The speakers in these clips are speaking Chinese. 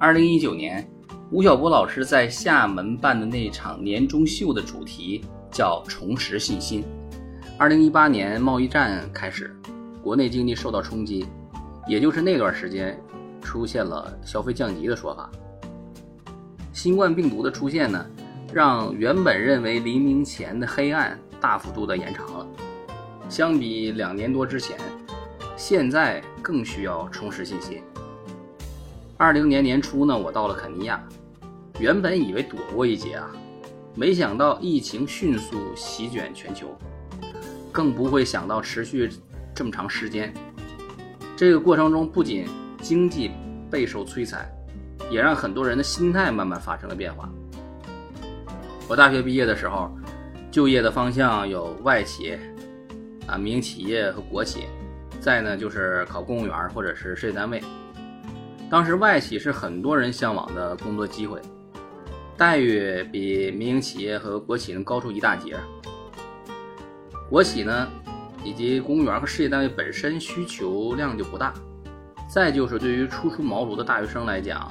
二零一九年，吴晓波老师在厦门办的那场年终秀的主题叫“重拾信心”。二零一八年贸易战开始，国内经济受到冲击，也就是那段时间，出现了消费降级的说法。新冠病毒的出现呢，让原本认为黎明前的黑暗大幅度的延长了。相比两年多之前，现在更需要重拾信心。二零年年初呢，我到了肯尼亚，原本以为躲过一劫啊，没想到疫情迅速席卷全球，更不会想到持续这么长时间。这个过程中，不仅经济备受摧残。也让很多人的心态慢慢发生了变化。我大学毕业的时候，就业的方向有外企、啊民营企业和国企，再呢就是考公务员或者是事业单位。当时外企是很多人向往的工作机会，待遇比民营企业和国企能高出一大截。国企呢，以及公务员和事业单位本身需求量就不大，再就是对于初出茅庐的大学生来讲。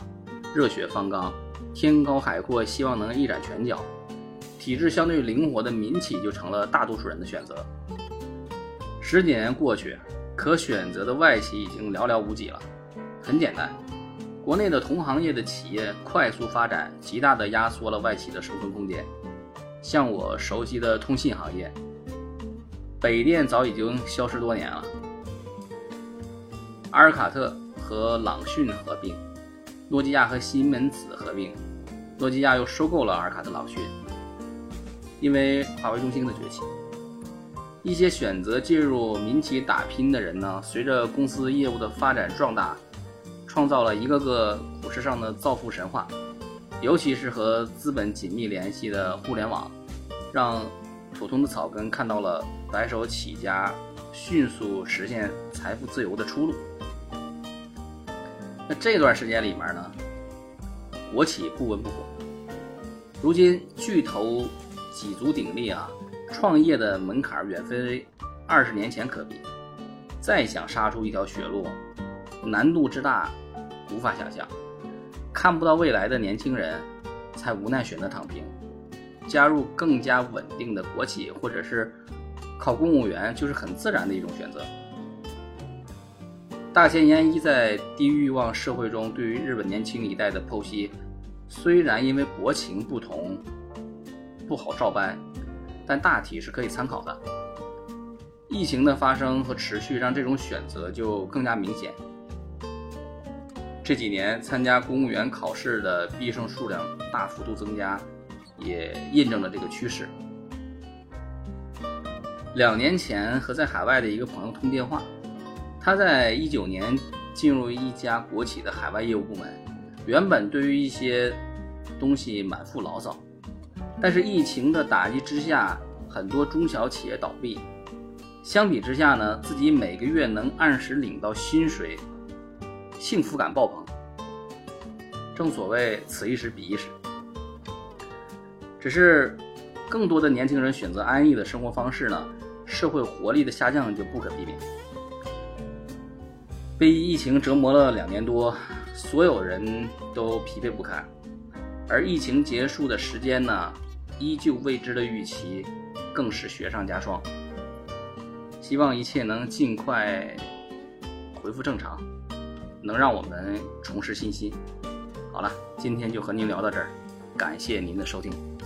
热血方刚，天高海阔，希望能一展拳脚。体制相对灵活的民企就成了大多数人的选择。十几年过去，可选择的外企已经寥寥无几了。很简单，国内的同行业的企业快速发展，极大的压缩了外企的生存空间。像我熟悉的通信行业，北电早已经消失多年了。阿尔卡特和朗讯合并。诺基亚和西门子合并，诺基亚又收购了阿尔卡特朗讯。因为华为中兴的崛起，一些选择进入民企打拼的人呢，随着公司业务的发展壮大，创造了一个个股市上的造富神话。尤其是和资本紧密联系的互联网，让普通的草根看到了白手起家迅速实现财富自由的出路。那这段时间里面呢，国企不温不火。如今巨头几足鼎立啊，创业的门槛远非二十年前可比。再想杀出一条血路，难度之大，无法想象。看不到未来的年轻人，才无奈选择躺平，加入更加稳定的国企，或者是考公务员，就是很自然的一种选择。大前研一在《低欲望社会》中对于日本年轻一代的剖析，虽然因为国情不同不好照搬，但大体是可以参考的。疫情的发生和持续让这种选择就更加明显。这几年参加公务员考试的毕业生数量大幅度增加，也印证了这个趋势。两年前和在海外的一个朋友通电话。他在一九年进入一家国企的海外业务部门，原本对于一些东西满腹牢骚，但是疫情的打击之下，很多中小企业倒闭，相比之下呢，自己每个月能按时领到薪水，幸福感爆棚。正所谓此一时彼一时，只是更多的年轻人选择安逸的生活方式呢，社会活力的下降就不可避免。被疫情折磨了两年多，所有人都疲惫不堪，而疫情结束的时间呢，依旧未知的预期，更是雪上加霜。希望一切能尽快恢复正常，能让我们重拾信心。好了，今天就和您聊到这儿，感谢您的收听。